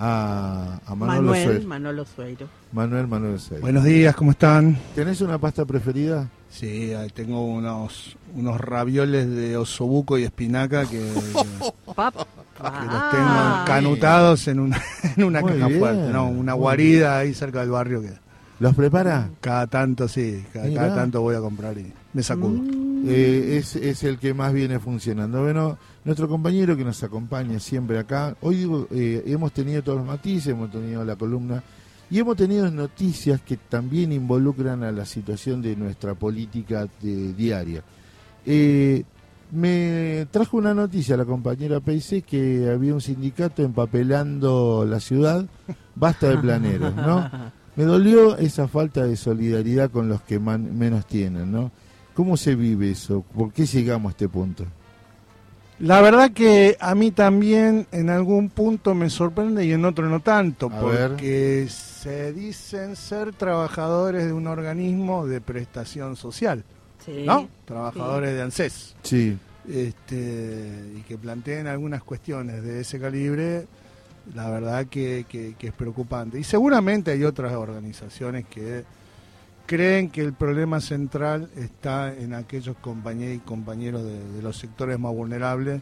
a, a Manolo Manuel Sueiro. Manolo Sueiro. Manuel Manuel Sueiro. Buenos días, ¿cómo están? ¿Tenés una pasta preferida? Sí, tengo unos, unos ravioles de osobuco y espinaca que, que los Ah. tengo canutados en una, en una Muy caja bien, fuerte, ¿no? Una muy guarida ahí cerca del barrio que ¿Los prepara? cada tanto, sí, cada, cada tanto voy a comprar y me sacudo. Mm. Eh, es, es el que más viene funcionando. Bueno, nuestro compañero que nos acompaña siempre acá, hoy digo, eh, hemos tenido todos los matices, hemos tenido la columna y hemos tenido noticias que también involucran a la situación de nuestra política de- diaria. Eh, me trajo una noticia la compañera Peise que había un sindicato empapelando la ciudad, basta de planeros, ¿no? Me dolió esa falta de solidaridad con los que man- menos tienen, ¿no? ¿Cómo se vive eso? ¿Por qué llegamos a este punto? La verdad que a mí también en algún punto me sorprende y en otro no tanto, A ver. porque se dicen ser trabajadores de un organismo de prestación social, Sí. ¿no? Trabajadores de ANSES. Sí, este, y que planteen algunas cuestiones de ese calibre, la verdad que, que- que es preocupante. Y seguramente hay otras organizaciones que creen que el problema central está en aquellos compañeros y compañeros de, de los sectores más vulnerables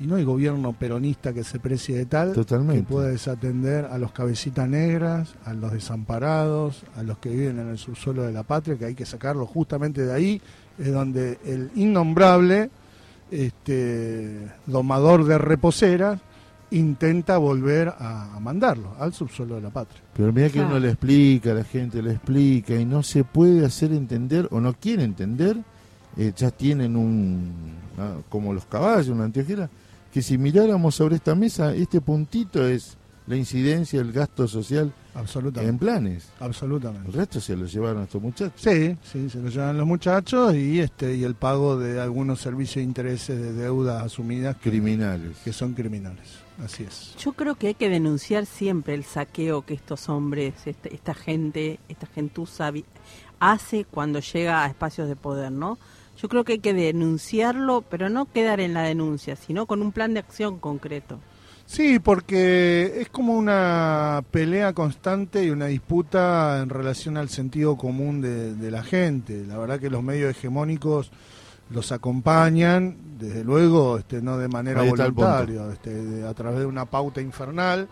y no hay gobierno peronista que se precie de tal Totalmente. que pueda desatender a los cabecitas negras, a los desamparados, a los que viven en el subsuelo de la patria, que hay que sacarlos justamente de ahí, es donde el innombrable este, domador de reposeras intenta volver a, a mandarlo al subsuelo de la patria. pero mira que Claro. uno le explica, la gente le explica y no se puede hacer entender o no quiere entender, eh, ya tienen un, ah, como los caballos, una anteojera, que si miráramos sobre esta mesa, este puntito es la incidencia del gasto social en Absolutamente. planes. El Absolutamente. resto se lo llevaron estos muchachos. Sí, sí, se lo llevan los muchachos y este y el pago de algunos servicios de intereses de deudas asumidas que, Criminales. que son criminales. Así es. Yo creo que hay que denunciar siempre el saqueo que estos hombres, este- esta gente, esta gentuza hace cuando llega a espacios de poder, ¿no? Yo creo que hay que denunciarlo, pero no quedar en la denuncia, sino con un plan de acción concreto. Sí, porque es como una pelea constante y una disputa en relación al sentido común de, de la gente. La verdad que los medios hegemónicos los acompañan, desde luego, este, no de manera voluntaria, este, de- a través de una pauta infernal.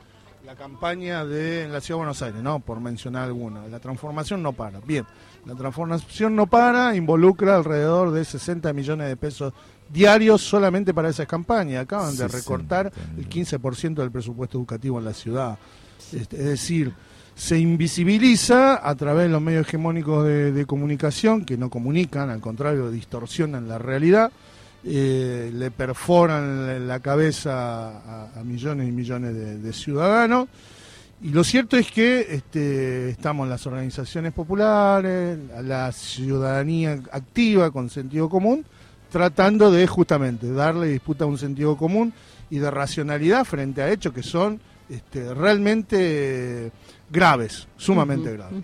La campaña de en la Ciudad de Buenos Aires, ¿no? Por mencionar alguna. La transformación no para. Bien, la transformación no para, involucra alrededor de 60 millones de pesos diarios solamente para esas campañas. Acaban de 60 recortar el millones. 15% del presupuesto educativo en la ciudad. Este, es decir, se invisibiliza a través de los medios hegemónicos de, de comunicación, que no comunican, al contrario, distorsionan la realidad, eh, le perforan la, la cabeza a, a millones y millones de, de ciudadanos. Y lo cierto es que este, estamos las organizaciones populares, la ciudadanía activa con sentido común, tratando de justamente darle disputa a un sentido común y de racionalidad frente a hechos que son este, realmente graves, sumamente graves.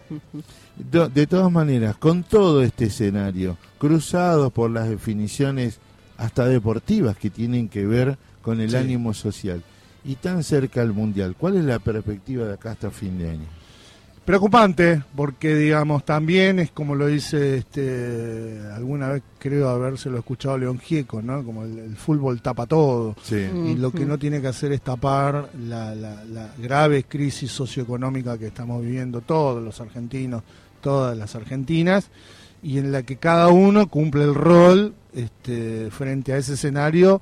De todas maneras, con todo este escenario, cruzado por las definiciones hasta deportivas que tienen que ver con el Sí. ánimo social, y tan cerca al Mundial, ¿cuál es la perspectiva de acá hasta fin de año? Preocupante, porque digamos, también es como lo dice este alguna vez creo habérselo escuchado León Gieco, ¿no? Como el, el fútbol tapa todo. Sí. Y lo que Ujú. no tiene que hacer es tapar la, la- la grave crisis socioeconómica que estamos viviendo todos los argentinos, todas las argentinas, y en la que cada uno cumple el rol este, frente a ese escenario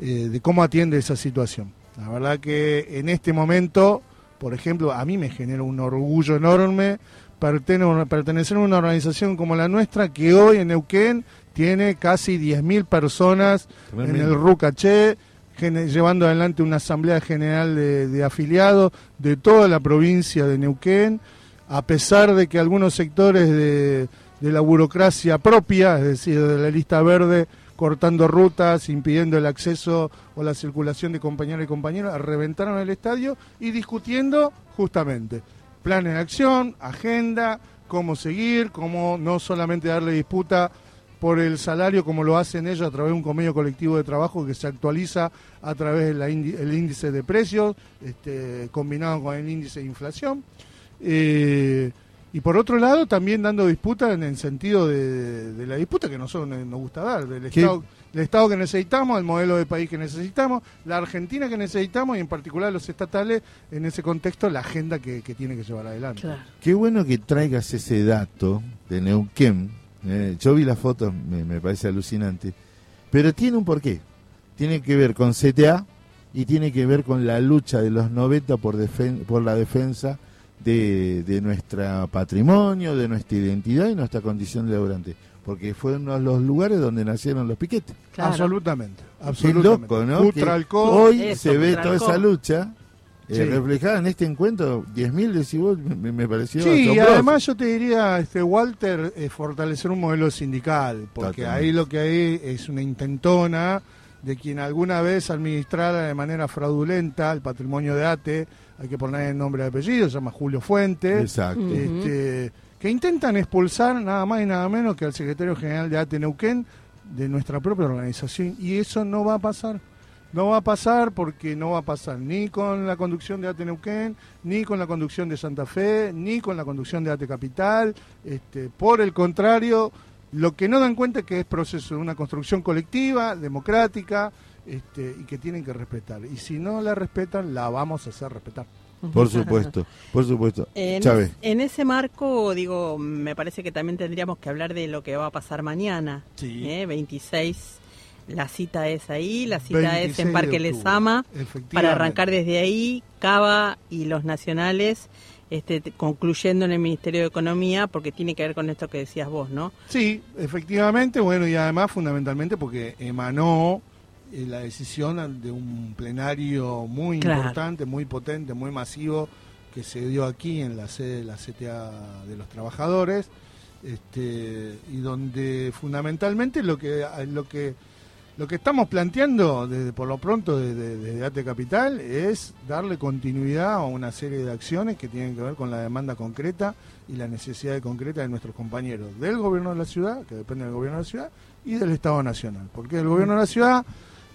eh, de cómo atiende esa situación. La verdad que en este momento, por ejemplo, a mí me genera un orgullo enorme pertene- pertenecer a una organización como la nuestra que hoy en Neuquén tiene casi 10.000 personas en el RUCACHE, llevando adelante una asamblea general de, de afiliados de toda la provincia de Neuquén, a pesar de que algunos sectores de, de la burocracia propia, es decir, de la lista verde, cortando rutas, impidiendo el acceso o la circulación de compañeros y compañeras, reventaron el estadio y discutiendo justamente planes de acción, agenda, cómo seguir, cómo no solamente darle disputa por el salario como lo hacen ellos a través de un convenio colectivo de trabajo que se actualiza a través del índice de precios este, combinado con el índice de inflación. Eh, y por otro lado, también dando disputa en el sentido de, la disputa que nosotros nos gusta dar, del Estado, del Estado que necesitamos, el modelo de país que necesitamos, la Argentina que necesitamos y en particular los estatales, en ese contexto, la agenda que, tiene que llevar adelante. Qué bueno que traigas ese dato de Neuquén. Eh, yo vi las fotos, me, parece alucinante, pero tiene un porqué. Tiene que ver con CTA y tiene que ver con la lucha de los 90 por, por la defensa de, de nuestro patrimonio, de nuestra identidad y nuestra condición de laborante. Porque fueron los lugares donde nacieron los piquetes. Absolutamente. absolutamente. loco, ¿no? hoy se ve toda esa lucha eh, reflejada en este encuentro, 10.000 decibos, me, me, pareció. Sí, y además yo te diría, este Walter, eh, fortalecer un modelo sindical, porque ahí lo que hay es una intentona de quien alguna vez administrara de manera fraudulenta el patrimonio de ATE hay que poner el nombre y apellido, se llama Julio Fuentes. Exacto. Este, que intentan expulsar nada más y nada menos que al secretario general de ATE Neuquén de nuestra propia organización. Y eso no va a pasar. No va a pasar porque no va a pasar ni con la conducción de ATE Neuquén, ni con la conducción de Santa Fe, ni con la conducción de ATE Capital. Este, por el contrario, lo que no dan cuenta es que es proceso de una construcción colectiva, democrática, este, y que tienen que respetar. Y si no la respetan, la vamos a hacer respetar. Por supuesto, por supuesto. En, en, ese marco, digo, me parece que también tendríamos que hablar de lo que va a pasar mañana. Sí. ¿eh? 26, la cita es ahí, la cita es en Parque Lesama, para arrancar desde ahí, Cava y los nacionales. Este, concluyendo en el Ministerio de Economía, porque tiene que ver con esto que decías vos, ¿no? Sí, efectivamente, bueno, y además fundamentalmente porque emanó eh, la decisión de un plenario muy importante, muy potente, muy masivo que se dio aquí en la sede de la CTA de los trabajadores, este, y donde fundamentalmente lo que lo que lo que estamos planteando desde por lo pronto desde, desde Ate Capital es darle continuidad a una serie de acciones que tienen que ver con la demanda concreta y la necesidad concreta de nuestros compañeros del gobierno de la ciudad, que depende del gobierno de la ciudad, y del Estado Nacional. Porque el gobierno de la ciudad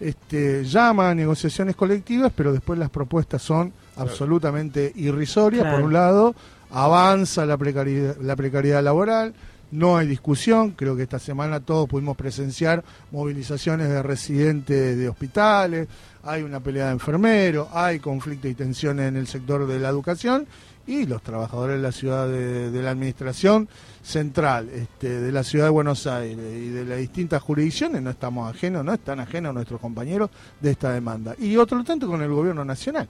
este, llama a negociaciones colectivas, pero después las propuestas son absolutamente irrisorias. Por un lado, avanza la precariedad, la precariedad laboral, no hay discusión, creo que esta semana todos pudimos presenciar movilizaciones de residentes de hospitales, hay una pelea de enfermeros, hay conflicto y tensiones en el sector de la educación y los trabajadores de la ciudad de, la administración central este, de la ciudad de Buenos Aires y de las distintas jurisdicciones no estamos ajenos, no están ajenos nuestros compañeros de esta demanda. Y otro tanto con el gobierno nacional,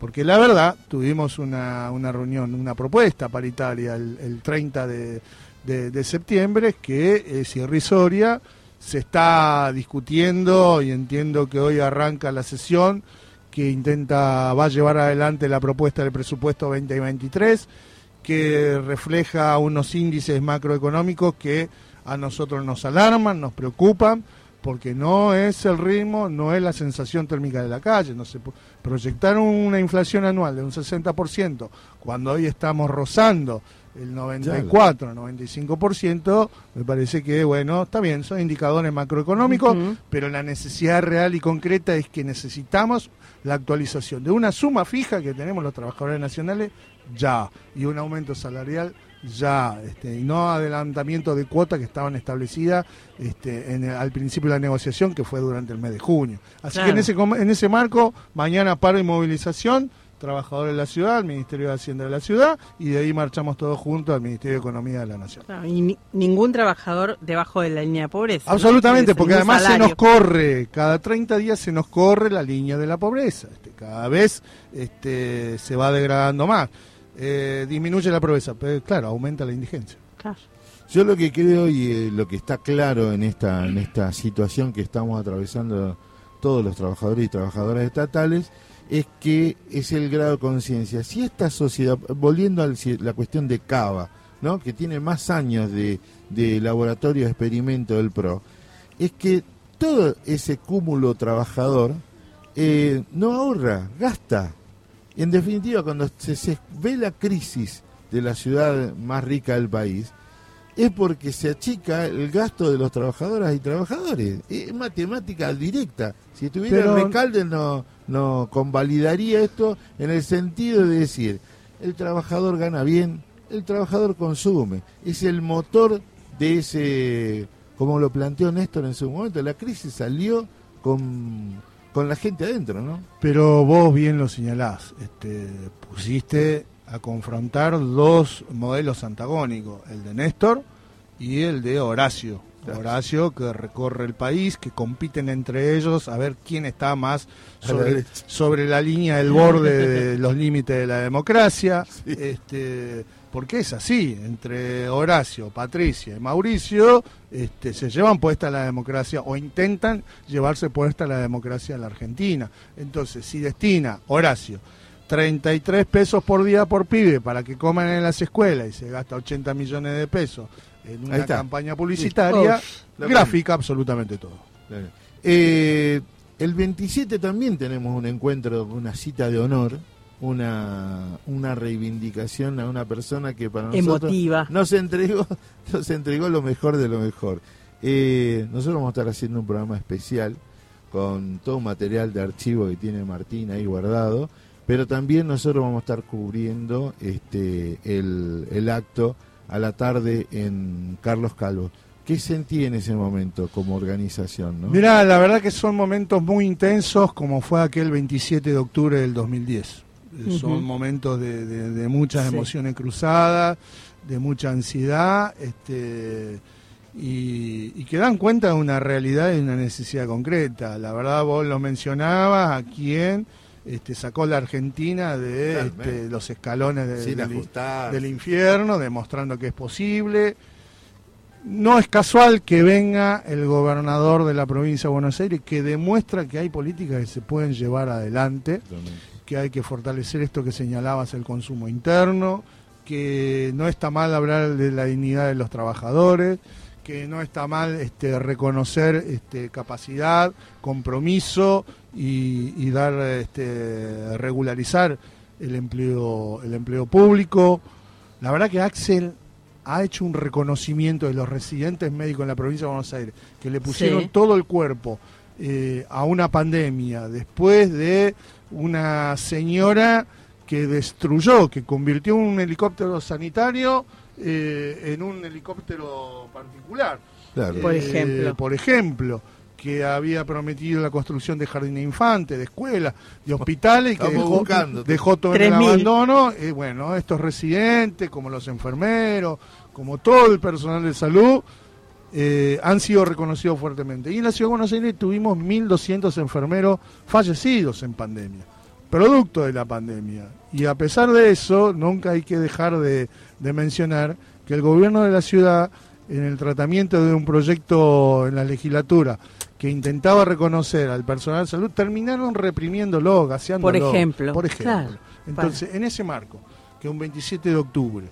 porque la verdad tuvimos una, una reunión, una propuesta paritaria el, 30 de, septiembre que es irrisoria, se está discutiendo y entiendo que hoy arranca la sesión que intenta, va a llevar adelante la propuesta del presupuesto 2023, que refleja unos índices macroeconómicos que a nosotros nos alarman, nos preocupan, porque no es el ritmo, no es la sensación térmica de la calle. No se proyectar una inflación anual de un 60% cuando hoy estamos rozando el 94, 95%, me parece que, bueno, está bien, son indicadores macroeconómicos, pero la necesidad real y concreta es que necesitamos la actualización de una suma fija que tenemos los trabajadores nacionales ya y un aumento salarial ya este, y no adelantamiento de cuotas que estaban establecidas este, en al principio de la negociación que fue durante el mes de junio. Así que en ese, en ese marco, mañana paro y movilización trabajadores de la ciudad, al Ministerio de Hacienda de la ciudad, y de ahí marchamos todos juntos al Ministerio de Economía de la Nación. y ningún trabajador debajo de la línea de pobreza. Absolutamente, porque además se nos corre, cada 30 días se nos corre la línea de la pobreza. Este, cada vez este, se va degradando más. Eh, disminuye la pobreza, pero claro, aumenta la indigencia. Yo lo que creo y eh, lo que está claro en esta, en esta situación que estamos atravesando todos los trabajadores y trabajadoras estatales es que es el grado de conciencia. Si esta sociedad, volviendo a la cuestión de Cava, ¿no? que tiene más años de, laboratorio de experimento del PRO, es que todo ese cúmulo trabajador eh, no ahorra, gasta. En definitiva, cuando se, ve la crisis de la ciudad más rica del país, es porque se achica el gasto de los trabajadoras y trabajadores. Es matemática directa. Si estuviera Pero- Recalde no, no convalidaría esto en el sentido de decir, el trabajador gana bien, el trabajador consume. Es el motor de ese, como lo planteó Néstor en su momento, la crisis salió con, con la gente adentro, ¿no? Pero vos bien lo señalás, este, pusiste a confrontar dos modelos antagónicos, el de Néstor y el de Horacio. Horacio que recorre el país, que compiten entre ellos a ver quién está más sobre la línea del borde de los límites de la democracia. Este, porque es así, entre Horacio, Patricia y Mauricio este, se llevan puesta la democracia o intentan llevarse puesta la democracia a la Argentina. Entonces, si destina Horacio 33 pesos por día por pibe para que coman en las escuelas y se gasta 80 millones de pesos en una campaña publicitaria, gráfica absolutamente todo. Eh, el 27 también tenemos un encuentro, una cita de honor, una, una reivindicación a una persona que para nosotros Emotiva. nos entregó, nos entregó lo mejor de lo mejor. Eh, nosotros vamos a estar haciendo un programa especial con todo un material de archivo que tiene Martín ahí guardado, pero también nosotros vamos a estar cubriendo este el, el acto a la tarde en Carlos Calvo. ¿Qué sentí en ese momento como organización? ¿no? Mirá, la verdad que son momentos muy intensos como fue aquel 27 de octubre del 2010. Eh. Son momentos de, de- de muchas Sí. emociones cruzadas, de mucha ansiedad, este, y, y que dan cuenta de una realidad y una necesidad concreta. La verdad, vos lo mencionabas, a quién este, sacó la Argentina de este, los escalones de- del, del infierno, demostrando que es posible. No es casual que venga el gobernador de la provincia de Buenos Aires que demuestra que hay políticas que se pueden llevar adelante, que hay que fortalecer esto que señalabas, el consumo interno, que no está mal hablar de la dignidad de los trabajadores, que no está mal este, reconocer este, capacidad, compromiso y, y dar, este, regularizar el empleo, el empleo público. La verdad que Axel ha hecho un reconocimiento de los residentes médicos en la provincia de Buenos Aires, que le pusieron Sí. todo el cuerpo eh, a una pandemia, después de una señora que destruyó, que convirtió un helicóptero sanitario eh, en un helicóptero particular. Claro. Por Eh, ejemplo. por ejemplo, que había prometido la construcción de jardines de infantes, de escuelas, de hospitales, y que dejó, buscando. dejó todo en el 3.000. abandono. Eh, bueno, estos residentes, como los enfermeros, como todo el personal de salud, eh, han sido reconocidos fuertemente. Y en la Ciudad de Buenos Aires tuvimos 1.200 enfermeros fallecidos en pandemia, producto de la pandemia. Y a pesar de eso, nunca hay que dejar de, de mencionar que el gobierno de la ciudad, en el tratamiento de un proyecto en la legislatura que intentaba reconocer al personal de salud, terminaron reprimiéndolo, gaseándolo. Por ejemplo, Por ejemplo. claro. Entonces, en ese marco, que un 27 de octubre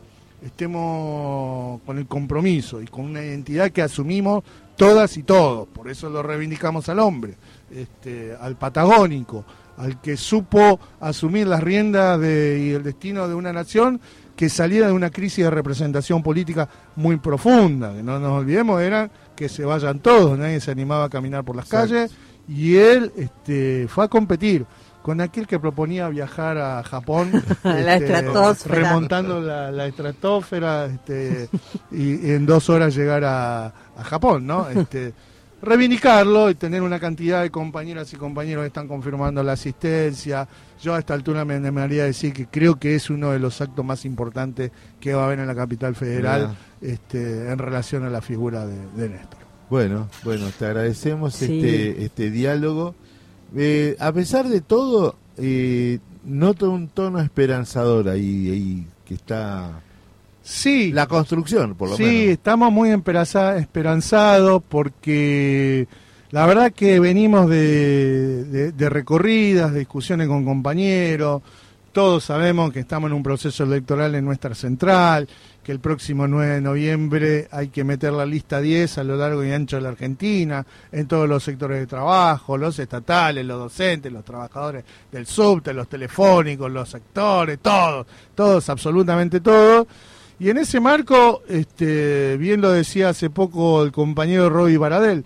estemos con el compromiso y con una identidad que asumimos todas y todos, por eso lo reivindicamos al hombre, este, al patagónico, al que supo asumir las riendas de- y el destino de una nación que salía de una crisis de representación política muy profunda, que no nos olvidemos, era que se vayan todos, nadie se animaba a caminar por las Exacto. calles, y él este, fue a competir con aquel que proponía viajar a Japón, La este, remontando la, la estratosfera este, y, y en dos horas llegar a, a Japón, ¿no? Este, reivindicarlo y tener una cantidad de compañeras y compañeros que están confirmando la asistencia. Yo a esta altura me animaría a decir que creo que es uno de los actos más importantes que va a haber en la capital federal este, en relación a la figura de, de Néstor. Bueno, bueno, te agradecemos Sí. este, este diálogo. Eh, a pesar de todo, eh, noto un tono esperanzador ahí, ahí que está Sí, la construcción, por lo sí, menos. estamos muy esperanzados porque la verdad que venimos de, de- de recorridas, de discusiones con compañeros, todos sabemos que estamos en un proceso electoral en nuestra central, que el próximo 9 de noviembre hay que meter la lista 10 a lo largo y ancho de la Argentina, en todos los sectores de trabajo, los estatales, los docentes, los trabajadores del subte, los telefónicos, los sectores, todos, todos, absolutamente todos. Y en ese marco, este, bien lo decía hace poco el compañero Roy Baradel,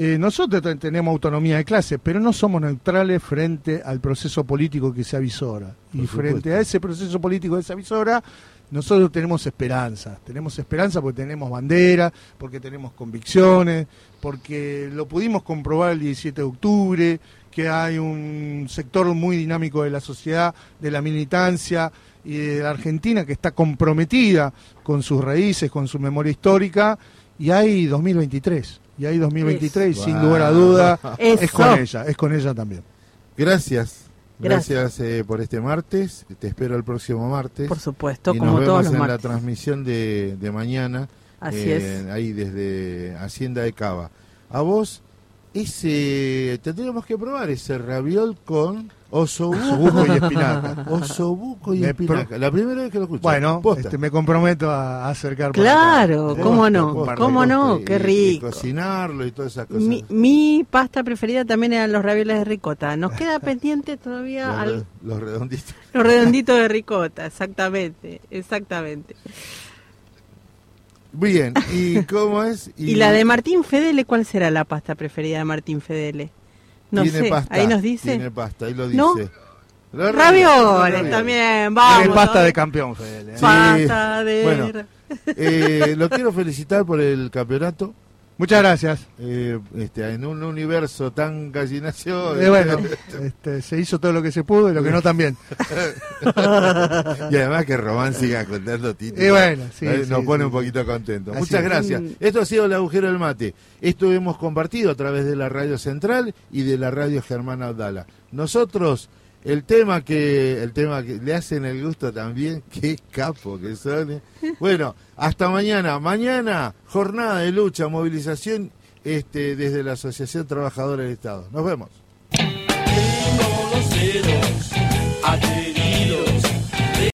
eh, nosotros tenemos autonomía de clase, pero no somos neutrales frente al proceso político que se avisora. y frente a ese proceso político que se avisora, nosotros tenemos esperanza. Tenemos esperanza porque tenemos bandera, porque tenemos convicciones, porque lo pudimos comprobar el 17 de octubre, que hay un sector muy dinámico de la sociedad, de la militancia y de la Argentina que está comprometida con sus raíces, con su memoria histórica, y hay 2023 y ahí 2023, sin lugar a duda, es con ella, es con ella también. Gracias. Gracias, eh, por este martes. Te espero el próximo martes. Por supuesto, y como nos vemos todos en la transmisión de, mañana. Así es. Eh, ahí desde Hacienda de Cava. A vos, ese tendríamos que probar ese raviol con Osobuco y espinaca. Osobuco y espinaca. La primera vez que lo escucho. Bueno, este, me comprometo a acercar. Claro, cómo no, cómo no, qué rico. cocinarlo y todas esas cosas. Mi, pasta preferida también eran los ravioles de ricota. Nos queda pendiente todavía los, los redonditos. Los redonditos de ricota, exactamente, exactamente. Bien, ¿y cómo es? ¿Y, la de Martín Fedele cuál será la pasta preferida de Martín Fedele? No sé, ahí nos dice. Tiene pasta, ahí lo dice. ¿No? Ravioles también, vamos. Tiene pasta de campeón, Fedele. ¿eh? Pasta de... Bueno, eh, lo quiero felicitar por el campeonato. Muchas gracias. Eh, este, en un universo tan gallinacio. Eh, bueno, este, se hizo todo lo que se pudo y lo que no también. y además que Román siga contando títulos. Bueno, sí, nos pone un poquito contento. Muchas gracias. Esto ha sido el agujero del mate. Esto hemos compartido a través de la radio central y de la radio Germán Abdala. Nosotros el tema que el tema que le hacen el gusto también, qué capo que son. Bueno, hasta mañana. Mañana jornada de lucha, movilización este desde la Asociación Trabajadora del Estado. Nos vemos.